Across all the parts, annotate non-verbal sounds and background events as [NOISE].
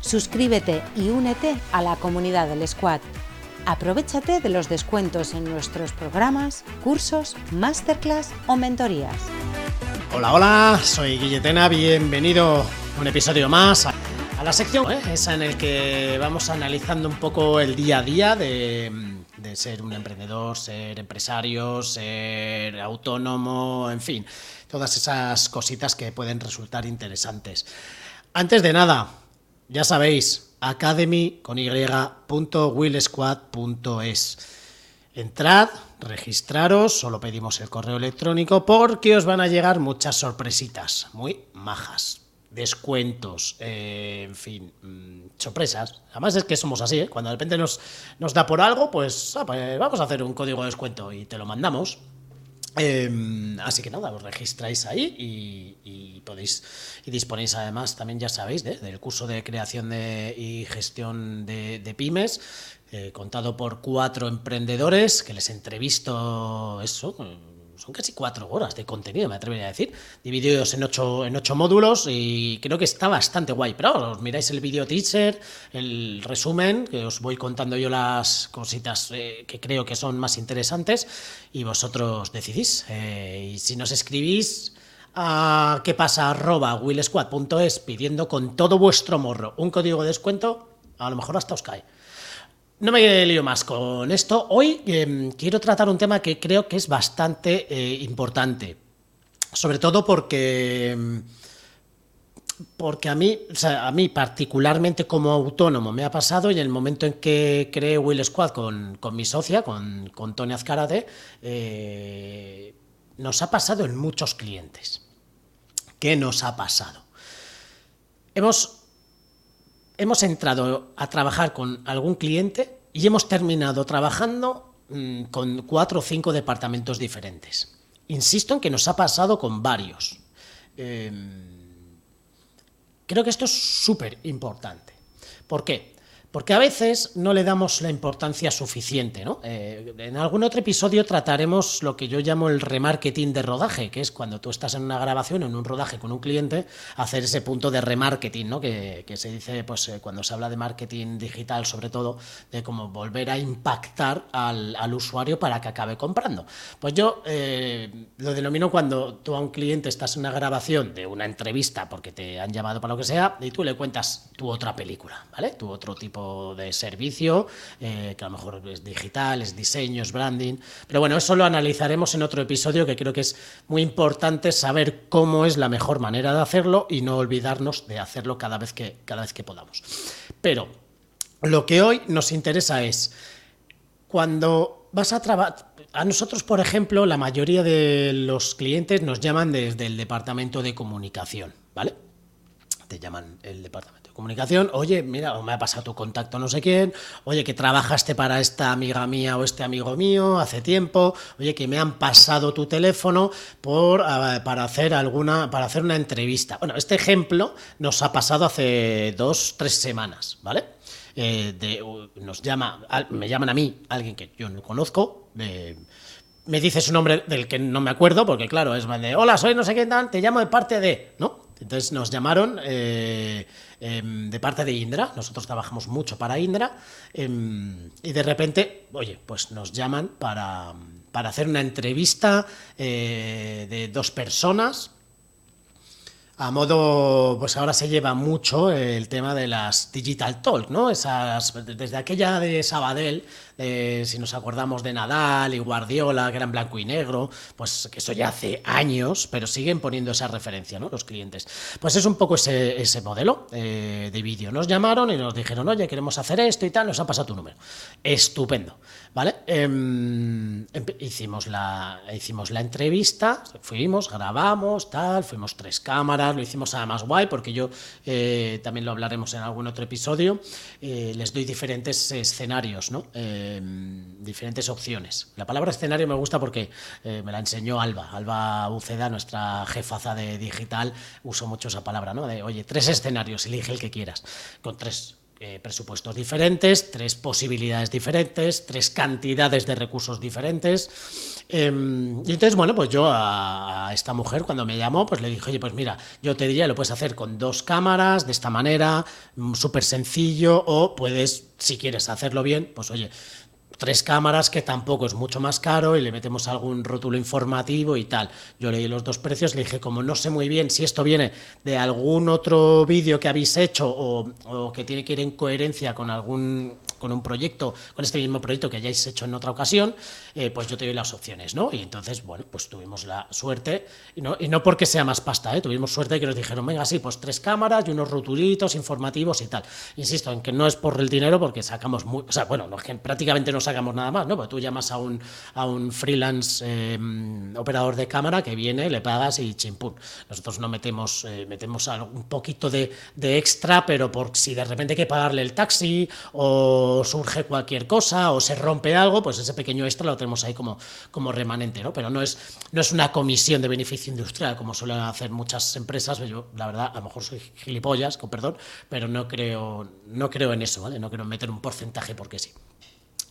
Suscríbete y únete a la comunidad del Squad. Aprovechate de los descuentos en nuestros programas, cursos, masterclass o mentorías. Hola, hola, soy Guilletena, bienvenido a un episodio más a la sección, ¿eh? esa en el que vamos analizando un poco el día a día de, de ser un emprendedor, ser empresario, ser autónomo, en fin, todas esas cositas que pueden resultar interesantes. Antes de nada, ya sabéis, academy con y.willsquad.es. Entrad, registraros, solo pedimos el correo electrónico porque os van a llegar muchas sorpresitas, muy majas, descuentos, eh, en fin, mmm, sorpresas. Además es que somos así, ¿eh? cuando de repente nos, nos da por algo, pues, ah, pues vamos a hacer un código de descuento y te lo mandamos. Eh, así que nada, os registráis ahí y, podéis y disponéis además también ya sabéis de, del curso de creación de, y gestión de, de pymes eh, contado por cuatro emprendedores que les entrevisto eso son casi cuatro horas de contenido, me atrevería a decir, divididos en ocho, en ocho módulos y creo que está bastante guay. Pero os miráis el vídeo teaser, el resumen, que os voy contando yo las cositas eh, que creo que son más interesantes y vosotros decidís. Eh, y si nos escribís a qué pasa arroba willsquad.es pidiendo con todo vuestro morro un código de descuento, a lo mejor hasta os cae. No me lío más con esto. Hoy eh, quiero tratar un tema que creo que es bastante eh, importante. Sobre todo porque. Porque a mí, o sea, a mí particularmente como autónomo me ha pasado y en el momento en que creé Will Squad con, con mi socia, con, con Tony Azcarate, eh, nos ha pasado en muchos clientes. ¿Qué nos ha pasado? Hemos hemos entrado a trabajar con algún cliente y hemos terminado trabajando mmm, con cuatro o cinco departamentos diferentes. Insisto en que nos ha pasado con varios. Eh, creo que esto es súper importante. ¿Por qué? Porque a veces no le damos la importancia suficiente. ¿no? Eh, en algún otro episodio trataremos lo que yo llamo el remarketing de rodaje, que es cuando tú estás en una grabación en un rodaje con un cliente, hacer ese punto de remarketing, ¿no? que, se dice pues, eh, cuando se habla de marketing digital, sobre todo, de cómo volver a impactar al, al usuario para que acabe comprando. Pues yo eh, lo denomino cuando tú a un cliente estás en una grabación de una entrevista porque te han llamado para lo que sea y tú le cuentas tu otra película, ¿vale? Tu otro tipo de servicio, eh, que a lo mejor es digital, es diseño, es branding. Pero bueno, eso lo analizaremos en otro episodio que creo que es muy importante saber cómo es la mejor manera de hacerlo y no olvidarnos de hacerlo cada vez que, cada vez que podamos. Pero lo que hoy nos interesa es cuando vas a trabajar. A nosotros, por ejemplo, la mayoría de los clientes nos llaman desde el departamento de comunicación, ¿vale? Te llaman el departamento de comunicación, oye, mira, me ha pasado tu contacto no sé quién, oye, que trabajaste para esta amiga mía o este amigo mío hace tiempo, oye, que me han pasado tu teléfono por, uh, para hacer alguna, para hacer una entrevista. Bueno, este ejemplo nos ha pasado hace dos, tres semanas, ¿vale? Eh, nos llama, me llaman a mí, alguien que yo no conozco, me dice su nombre del que no me acuerdo, porque claro, es de, hola, soy no sé qué, te llamo de parte de, ¿no? Entonces nos llamaron eh, eh, de parte de Indra, nosotros trabajamos mucho para Indra, eh, y de repente, oye, pues nos llaman para, para hacer una entrevista de dos personas. A modo, pues ahora se lleva mucho el tema de las Digital Talk, ¿no? Esas, desde aquella de Sabadell, eh, si nos acordamos de Nadal y Guardiola, que eran blanco y negro, pues que eso ya hace años, pero siguen poniendo esa referencia, ¿no? Los clientes. Pues es un poco ese, ese modelo eh, de vídeo. Nos llamaron y nos dijeron, oye, queremos hacer esto y tal, nos ha pasado tu número. Estupendo, ¿vale? Em, hicimos, la, hicimos la entrevista, fuimos, grabamos, tal, fuimos tres cámaras, lo hicimos además guay, porque yo eh, también lo hablaremos en algún otro episodio, eh, les doy diferentes escenarios, ¿no? Em, diferentes opciones. La palabra escenario me gusta porque me la enseñó Alba, Alba Uceda, nuestra jefaza de digital, uso mucho esa palabra, ¿no? De, oye, tres escenarios, elige el que quieras, con tres eh, presupuestos diferentes, tres posibilidades diferentes, tres cantidades de recursos diferentes. Em, y entonces, bueno, pues yo a, esta mujer cuando me llamó, pues le dije, oye, pues mira, yo te diría, lo puedes hacer con dos cámaras, de esta manera, mm, súper sencillo, o puedes, si quieres hacerlo bien, pues oye, tres cámaras, que tampoco es mucho más caro, y le metemos algún rótulo informativo y tal. Yo leí los dos precios, le dije, como no sé muy bien si esto viene de algún otro vídeo que habéis hecho o, o que tiene que ir en coherencia con algún con un proyecto, con este mismo proyecto que hayáis hecho en otra ocasión, eh, pues yo te doy las opciones, ¿no? Y entonces, bueno, pues tuvimos la suerte, y no, y no porque sea más pasta, ¿eh? tuvimos suerte que nos dijeron, venga, sí, pues tres cámaras y unos rotulitos informativos y tal. Insisto en que no es por el dinero, porque sacamos muy, o sea, bueno, no, prácticamente no sacamos nada más, ¿no? Porque tú llamas a un, a un freelance em, operador de cámara que viene, le pagas y chimpún. Nosotros no metemos, eh, metemos un poquito de, de extra, pero por si de repente hay que pagarle el taxi o surge cualquier cosa o se rompe algo, pues ese pequeño extra lo tenemos ahí como, como remanente, ¿no? Pero no es, no es una comisión de beneficio industrial como suelen hacer muchas empresas. Yo, la verdad, a lo mejor soy gilipollas, con perdón, pero no creo, no creo en eso, ¿vale? No quiero meter un porcentaje porque sí.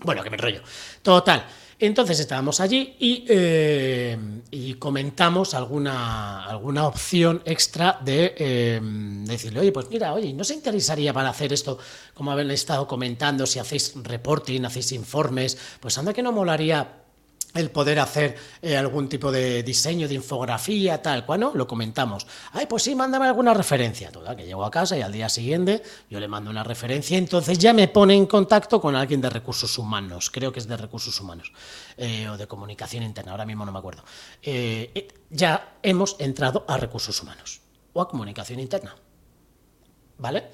Bueno, que me rollo. Total. Entonces estábamos allí eh, y, comentamos alguna, alguna opción extra de eh, decirle, oye, pues mira, oye, ¿no se interesaría para hacer esto, como habéis estado comentando, si hacéis reporting, hacéis informes? Pues anda que no molaría el poder hacer eh, algún tipo de diseño, de infografía, tal cual, ¿no? Lo comentamos. Ay, pues sí, mándame alguna referencia. Toda, que llego a casa y al día siguiente yo le mando una referencia, entonces ya me pone en contacto con alguien de recursos humanos, creo que es de recursos humanos, eh, o de comunicación interna, ahora mismo no me acuerdo. Eh, ya hemos entrado a recursos humanos, o a comunicación interna. ¿Vale?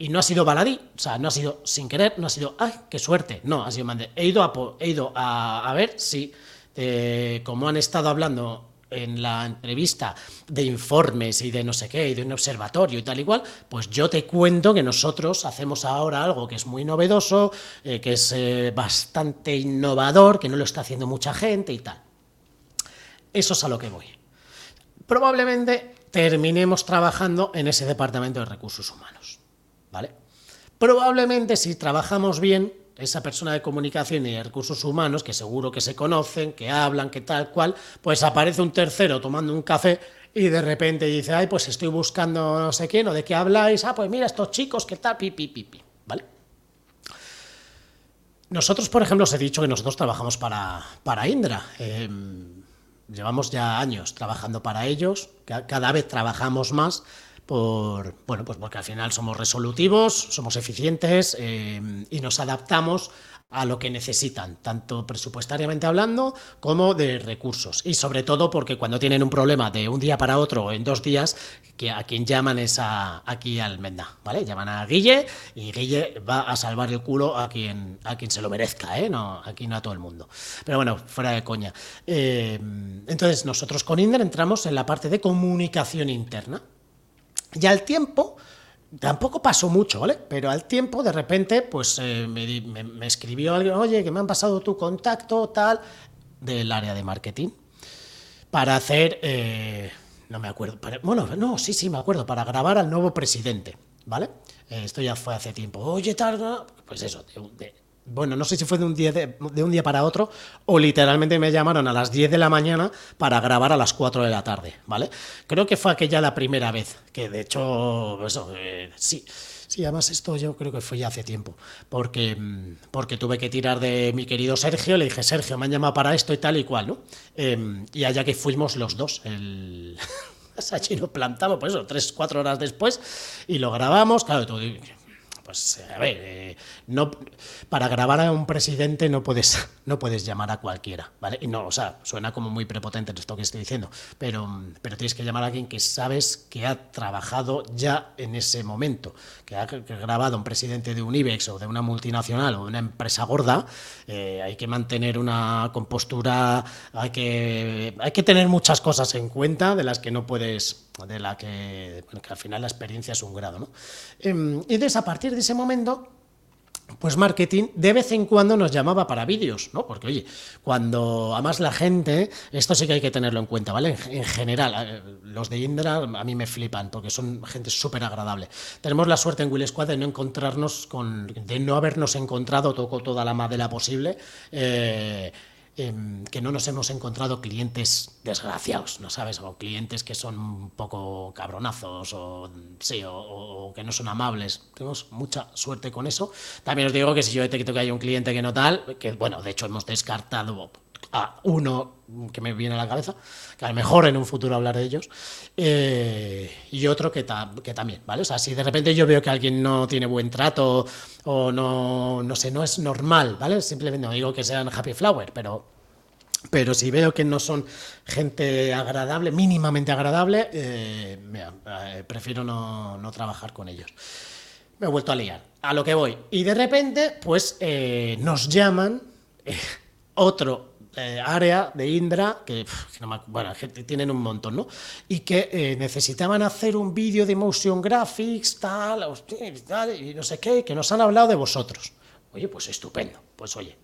Y no ha sido baladí, o sea, no ha sido sin querer, no ha sido, ¡ay, qué suerte! No, ha sido. He ido a, he ido a, ver si, eh, como han estado hablando en la entrevista de informes y de no sé qué, y de un observatorio y tal igual, pues yo te cuento que nosotros hacemos ahora algo que es muy novedoso, eh, que es eh, bastante innovador, que no lo está haciendo mucha gente y tal. Eso es a lo que voy. Probablemente terminemos trabajando en ese departamento de recursos humanos. ¿Vale? Probablemente si trabajamos bien, esa persona de comunicación y recursos humanos, que seguro que se conocen, que hablan, que tal cual, pues aparece un tercero tomando un café y de repente dice, ay, pues estoy buscando no sé quién, o de qué habláis, ah, pues mira, estos chicos, que tal, pi, pi, pi, ¿vale? Nosotros, por ejemplo, os he dicho que nosotros trabajamos para, para Indra. Em, llevamos ya años trabajando para ellos, cada vez trabajamos más por, bueno, pues porque al final somos resolutivos, somos eficientes eh, y nos adaptamos a lo que necesitan, tanto presupuestariamente hablando como de recursos. Y sobre todo porque cuando tienen un problema de un día para otro en dos días, que a quien llaman es a, aquí al Menda, ¿vale? Llaman a Guille y Guille va a salvar el culo a quien, a quien se lo merezca, ¿eh? No, aquí no a todo el mundo. Pero bueno, fuera de coña. Eh, entonces, nosotros con Inder entramos en la parte de comunicación interna. Y al tiempo, tampoco pasó mucho, ¿vale? Pero al tiempo, de repente, pues eh, me, escribió alguien, oye, que me han pasado tu contacto, tal, del área de marketing, para hacer, eh, no me acuerdo, bueno, no, sí, sí, me acuerdo, para grabar al nuevo presidente, ¿vale? Eh, esto ya fue hace tiempo. Oye, tal, pues eso, de, bueno, no sé si fue de un, día para otro o literalmente me llamaron a las 10 de la mañana para grabar a las 4 de la tarde, ¿vale? Creo que fue aquella la primera vez, que de hecho, eso, eh, sí. Sí, además esto yo creo que fue ya hace tiempo, porque, mm, porque tuve que tirar de mi querido Sergio, le dije, Sergio, me han llamado para esto y tal y cual, ¿no? Em, y allá que fuimos los dos, el... [LAUGHS] allí nos plantamos, pues eso, tres, cuatro horas después, y lo grabamos, claro, todo, pues a ver, eh, no, para grabar a un presidente no puedes, [LAUGHS] no puedes llamar a cualquiera, ¿vale? Y no, o sea, suena como muy prepotente esto que estoy diciendo, pero, pero tienes que llamar a alguien que sabes que ha trabajado ya en ese momento, que ha, grabado a un presidente de un IBEX o de una multinacional o de una empresa gorda, eh, hay que mantener una compostura, hay que, hay que tener muchas cosas en cuenta de las que no puedes de la que, que al final la experiencia es un grado. ¿no? Em, y entonces, a partir de ese momento, pues marketing de vez en cuando nos llamaba para vídeos, ¿no? Porque, oye, cuando además la gente, esto sí que hay que tenerlo en cuenta, ¿vale? En, general, eh, los de Indra a mí me flipan porque son gente súper agradable. Tenemos la suerte en Will Squad de no encontrarnos con, de no habernos encontrado, toco toda la madera posible. Eh, Em, que no nos hemos encontrado clientes desgraciados, ¿no sabes? O clientes que son un poco cabronazos o, sí, o, que no son amables. Tenemos mucha suerte con eso. También os digo que si yo detecto que hay un cliente que no tal, que bueno, de hecho hemos descartado a uno que me viene a la cabeza, que a lo mejor en un futuro hablar de ellos, eh, y otro que, también, ¿vale? O sea, si de repente yo veo que alguien no tiene buen trato o no, no sé, no es normal, ¿vale? Simplemente no digo que sean happy flower, pero, pero si veo que no son gente agradable, mínimamente agradable, eh, eh, prefiero no, no, trabajar con ellos. Me he vuelto a liar, a lo que voy. Y de repente, pues nos llaman otro eh, área de Indra, que, bueno, tienen un montón, ¿no? Y que eh, necesitaban hacer un vídeo de motion graphics, tal, y no sé qué, que nos han hablado de vosotros. Oye, pues estupendo. Pues oye,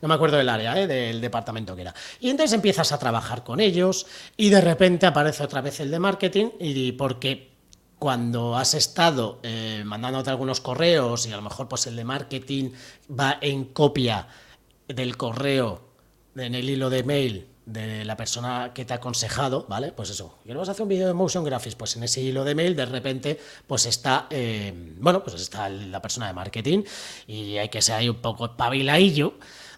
no me acuerdo del área, ¿eh? del departamento que era. Y entonces empiezas a trabajar con ellos y de repente aparece otra vez el de marketing y porque cuando has estado mandándote algunos correos y a lo mejor pues el de marketing va en copia del correo en el hilo de mail de la persona que te ha aconsejado, ¿vale? Pues eso, queremos hacer un vídeo de motion graphics, pues en ese hilo de mail de repente pues está, eh, bueno, pues está la persona de marketing y hay que ser ahí un poco espabiladillo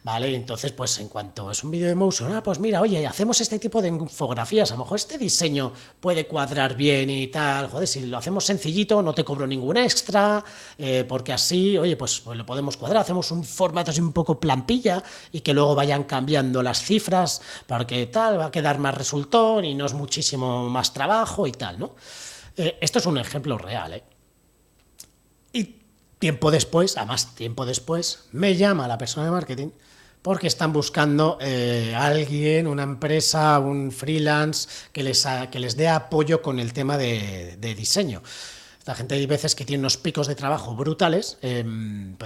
¿vale? Entonces, pues en cuanto es un vídeo de motion, ah, pues mira, oye, hacemos este tipo de infografías, a lo mejor este diseño puede cuadrar bien y tal, joder, si lo hacemos sencillito, no te cobro ningún extra, eh, porque así, oye, pues, pues, lo podemos cuadrar, hacemos un formato así un poco plantilla y que luego vayan cambiando las cifras, para que tal, va a quedar más resultón y no es muchísimo más trabajo y tal, ¿no? Eh, esto es un ejemplo real, ¿eh? Tiempo después, además tiempo después, me llama la persona de marketing porque están buscando eh, alguien, una empresa, un freelance que les, que les dé apoyo con el tema de, diseño. Esta gente hay veces que tiene unos picos de trabajo brutales, eh,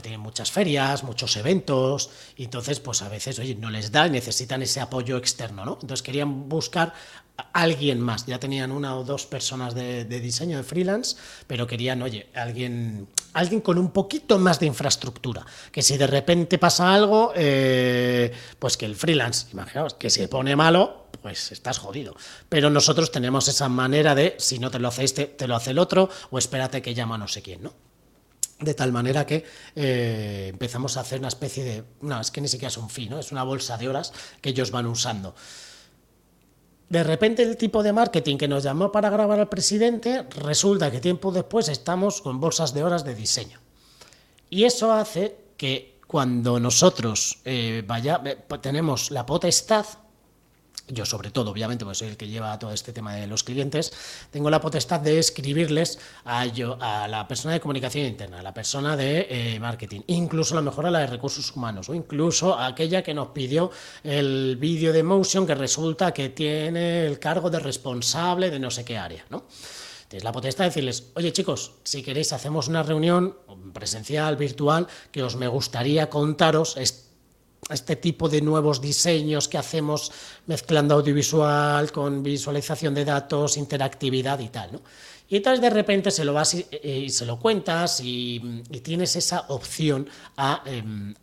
tienen muchas ferias, muchos eventos, y entonces pues a veces, oye, no les da y necesitan ese apoyo externo, ¿no? Entonces querían buscar alguien más. Ya tenían una o dos personas de, diseño de freelance, pero querían, oye, alguien, alguien con un poquito más de infraestructura. Que si de repente pasa algo, eh, pues que el freelance, imaginaos, que se pone malo, pues estás jodido. Pero nosotros tenemos esa manera de, si no te lo hace te lo hace el otro, o espérate que llama no sé quién, ¿no? De tal manera que eh, empezamos a hacer una especie de. No, es que ni siquiera es un fin, ¿no? Es una bolsa de horas que ellos van usando. De repente el tipo de marketing que nos llamó para grabar al presidente, resulta que tiempo después estamos con bolsas de horas de diseño. Y eso hace que cuando nosotros eh, vaya, eh, tenemos la potestad yo sobre todo, obviamente, pues soy el que lleva todo este tema de los clientes, tengo la potestad de escribirles a, yo, a la persona de comunicación interna, a la persona de eh, marketing, incluso a lo mejor a la de recursos humanos, o incluso a aquella que nos pidió el vídeo de Motion que resulta que tiene el cargo de responsable de no sé qué área, ¿no? Entonces, la potestad de decirles, oye chicos, si queréis hacemos una reunión presencial, virtual, que os me gustaría contaros tipo de nuevos diseños que hacemos mezclando audiovisual con visualización de datos, interactividad y tal, ¿no? Y entonces de repente se lo vas y, eh, se lo cuentas y, tienes esa opción a, em,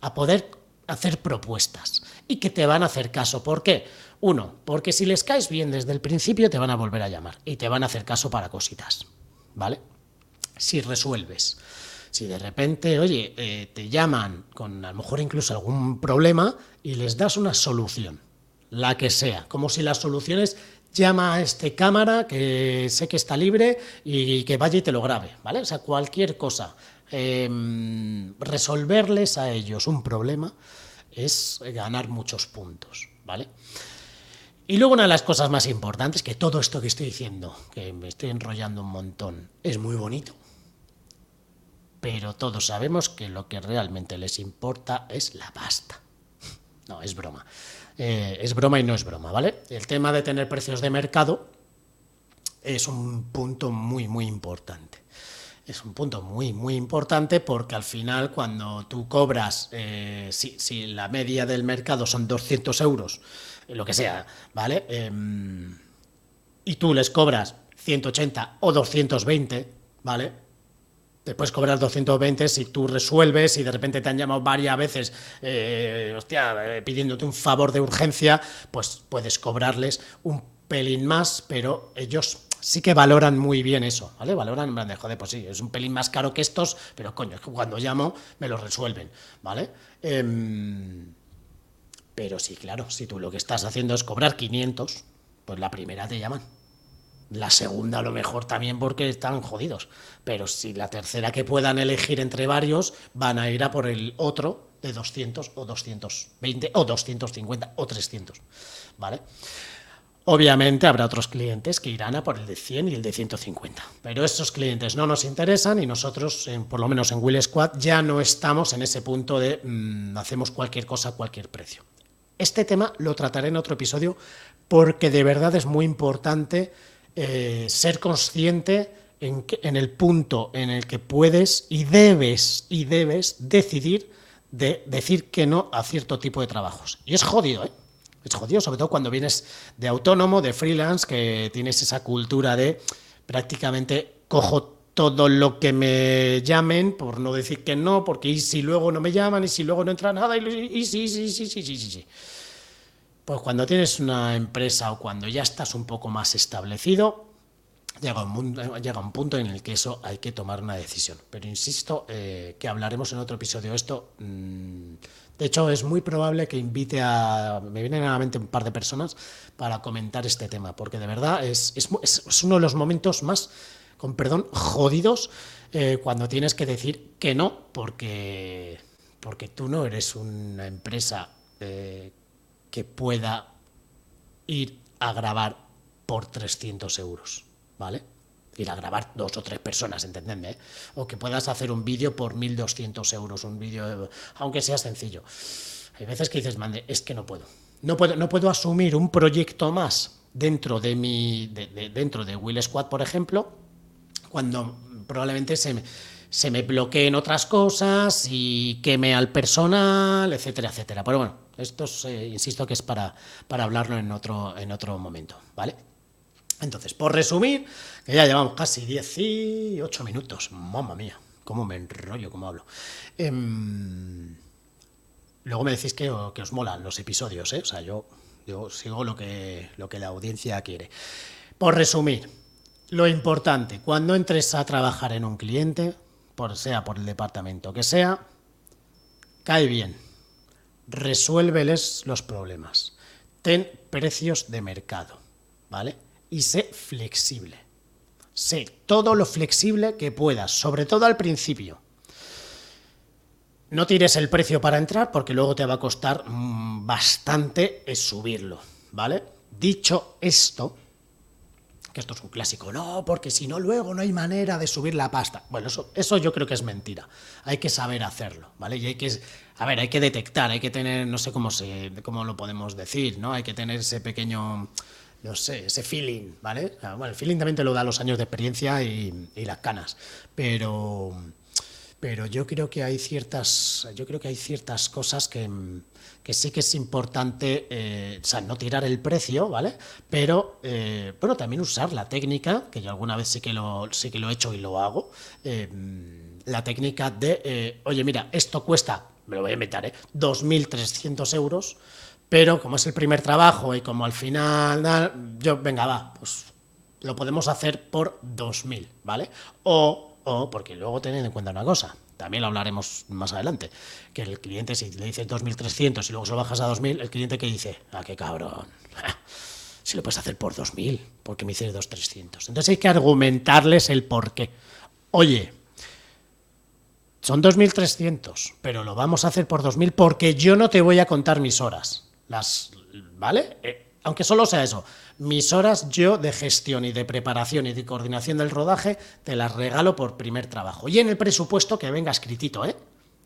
a poder hacer propuestas y que te van a hacer caso. ¿Por qué? Uno, porque si les caes bien desde el principio te van a volver a llamar y te van a hacer caso para cositas, ¿vale? Si resuelves. Si de repente, oye, eh, te llaman con a lo mejor incluso algún problema y les das una solución, la que sea, como si las soluciones llama a este cámara que sé que está libre y que vaya y te lo grabe, ¿vale? O sea, cualquier cosa. em, resolverles a ellos un problema es ganar muchos puntos, ¿vale? Y luego una de las cosas más importantes, que todo esto que estoy diciendo, que me estoy enrollando un montón, es muy bonito, pero todos sabemos que lo que realmente les importa es la pasta. No, es broma. Eh, es broma y no es broma, ¿vale? El tema de tener precios de mercado es un punto muy, muy importante. Es un punto muy, muy importante porque al final cuando tú cobras, eh, si, la media del mercado son 200 euros, lo que sea, ¿vale? Em, y tú les cobras 180 o 220, ¿vale? Te puedes cobrar 220 si tú resuelves y de repente te han llamado varias veces, eh, hostia, eh, pidiéndote un favor de urgencia, pues puedes cobrarles un pelín más, pero ellos sí que valoran muy bien eso, ¿vale? Valoran, en plan de, joder, pues sí, es un pelín más caro que estos, pero coño, es que cuando llamo me lo resuelven, ¿vale? Em, pero sí, claro, si tú lo que estás haciendo es cobrar 500, pues la primera te llaman. La segunda a lo mejor también porque están jodidos. Pero si la tercera que puedan elegir entre varios, van a ir a por el otro de 200 o 220 o 250 o 300. ¿Vale? Obviamente habrá otros clientes que irán a por el de 100 y el de 150. Pero esos clientes no nos interesan y nosotros, por lo menos en Will Squad, ya no estamos en ese punto de mm, hacemos cualquier cosa a cualquier precio. Este tema lo trataré en otro episodio porque de verdad es muy importante eh, ser consciente en, en, el punto en el que puedes y debes y debes decidir de decir que no a cierto tipo de trabajos. Y es jodido, ¿eh? Es jodido, sobre todo cuando vienes de autónomo, de freelance, que tienes esa cultura de prácticamente cojo todo lo que me llamen, por no decir que no, porque y si luego no me llaman, y si luego no entra nada, y, y sí, sí, sí, sí, sí, sí. Pues cuando tienes una empresa o cuando ya estás un poco más establecido, llega un, un punto en el que eso hay que tomar una decisión. Pero insisto eh, que hablaremos en otro episodio esto. Mm, de hecho, es muy probable que invite a... Me vienen a la mente un par de personas para comentar este tema, porque de verdad es, es, uno de los momentos más, con perdón, jodidos eh, cuando tienes que decir que no, porque, porque tú no eres una empresa eh, que pueda ir a grabar por 300 euros, ¿vale? Ir a grabar dos o tres personas, entendedme, ¿eh? O que puedas hacer un vídeo por 1.200 euros, un vídeo, aunque sea sencillo. Hay veces que dices, mande, es que no puedo. No puedo, no puedo asumir un proyecto más dentro de mi, dentro de Will Squad, por ejemplo, cuando probablemente se me, se me bloqueen otras cosas y queme al personal, etcétera, etcétera. Pero bueno, esto eh, insisto que es para, para hablarlo en otro, en otro momento, ¿vale? Entonces, por resumir, que ya llevamos casi 18 minutos, mamma mía, cómo me enrollo, cómo hablo. Em, luego me decís que, que, os molan los episodios, ¿eh? O sea, yo, yo sigo lo que, lo que la audiencia quiere. Por resumir, lo importante, cuando entres a trabajar en un cliente, por, sea por el departamento que sea, cae bien resuélveles los problemas. Ten precios de mercado, ¿vale? Y sé flexible. Sé todo lo flexible que puedas, sobre todo al principio. No tires el precio para entrar porque luego te va a costar mm, bastante subirlo, ¿vale? Dicho esto, que esto es un clásico, no, porque si no luego no hay manera de subir la pasta. Bueno, eso, eso yo creo que es mentira. Hay que saber hacerlo, ¿vale? Y hay que, a ver, hay que detectar, hay que tener, no sé cómo, se, cómo lo podemos decir, ¿no? Hay que tener ese pequeño, no sé, ese feeling, ¿vale? Bueno, el feeling también te lo da los años de experiencia y, las canas, pero pero yo creo que hay ciertas, yo creo que hay ciertas cosas que, que sí que es importante, eh, o sea, no tirar el precio, ¿vale? Pero, eh, también usar la técnica, que yo alguna vez sí que lo, sí que lo he hecho y lo hago, eh, la técnica de, oye, mira, esto cuesta, me lo voy a inventar, ¿eh? 2.300 euros, pero como es el primer trabajo y como al final, yo, venga, va, pues lo podemos hacer por 2.000, ¿vale? O o porque luego tened en cuenta una cosa, también lo hablaremos más adelante, que el cliente si le dices 2.300 y luego se lo bajas a 2.000, el cliente que dice, ah, qué cabrón, si lo puedes hacer por 2.000, porque me dices 2.300. Entonces hay que argumentarles el por qué. Oye, Son 2.300, pero lo vamos a hacer por 2.000 porque yo no te voy a contar mis horas. Las, ¿Vale? Eh, aunque solo sea eso. Mis horas yo de gestión y de preparación y de coordinación del rodaje te las regalo por primer trabajo. Y en el presupuesto que venga escritito, ¿eh?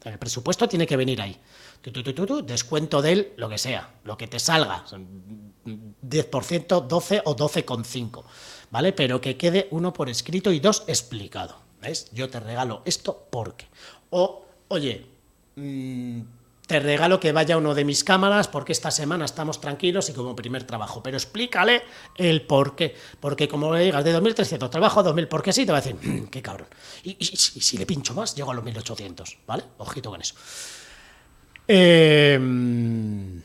El presupuesto tiene que venir ahí. descuento de él, lo que sea, lo que te salga. 10%, 12 o 12,5. ¿Vale? Pero que quede uno por escrito y dos explicado. ¿Ves? Yo te regalo esto porque. O, oye, mmm, te regalo que vaya uno de mis cámaras porque esta semana estamos tranquilos y como primer trabajo. Pero explícale el por qué. Porque como le digas de 2.300, trabajo a 2.000, porque sí, te va a decir, mm, qué cabrón. Y, si le pincho más, llego a los 1.800, ¿vale? Ojito con eso. Em,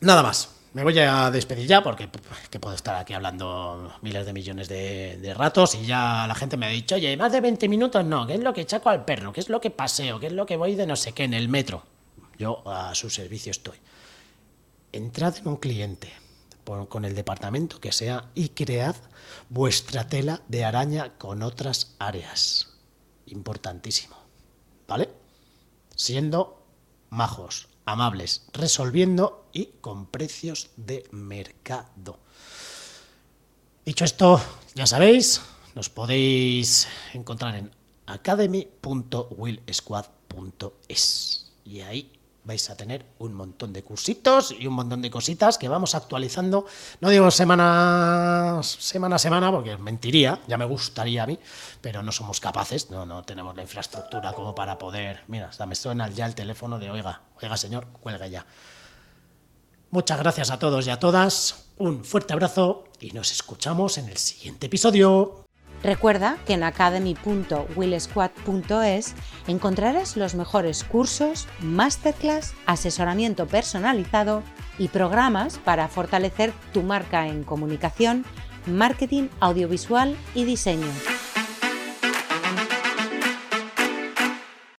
nada más. Me voy a despedir ya porque que puedo estar aquí hablando miles de millones de, ratos y ya la gente me ha dicho, oye, más de 20 minutos no, ¿qué es lo que chaco al perro? ¿Qué es lo que paseo? ¿Qué es lo que voy de no sé qué en el metro? Yo a su servicio estoy. Entrad en un cliente con el departamento que sea y cread vuestra tela de araña con otras áreas. Importantísimo. ¿Vale? Siendo majos, amables, resolviendo y con precios de mercado. Dicho esto, ya sabéis, nos podéis encontrar en academy.willsquad.es y ahí vais a tener un montón de cursitos y un montón de cositas que vamos actualizando. No digo semana, semana a semana, porque mentiría, ya me gustaría a mí, pero no somos capaces, no, no tenemos la infraestructura como para poder. Mira, hasta me suena ya el teléfono de oiga, oiga señor, cuelga ya. Muchas gracias a todos y a todas, un fuerte abrazo y nos escuchamos en el siguiente episodio. Recuerda que en academy.willsquad.es encontrarás los mejores cursos, masterclass, asesoramiento personalizado y programas para fortalecer tu marca en comunicación, marketing audiovisual y diseño.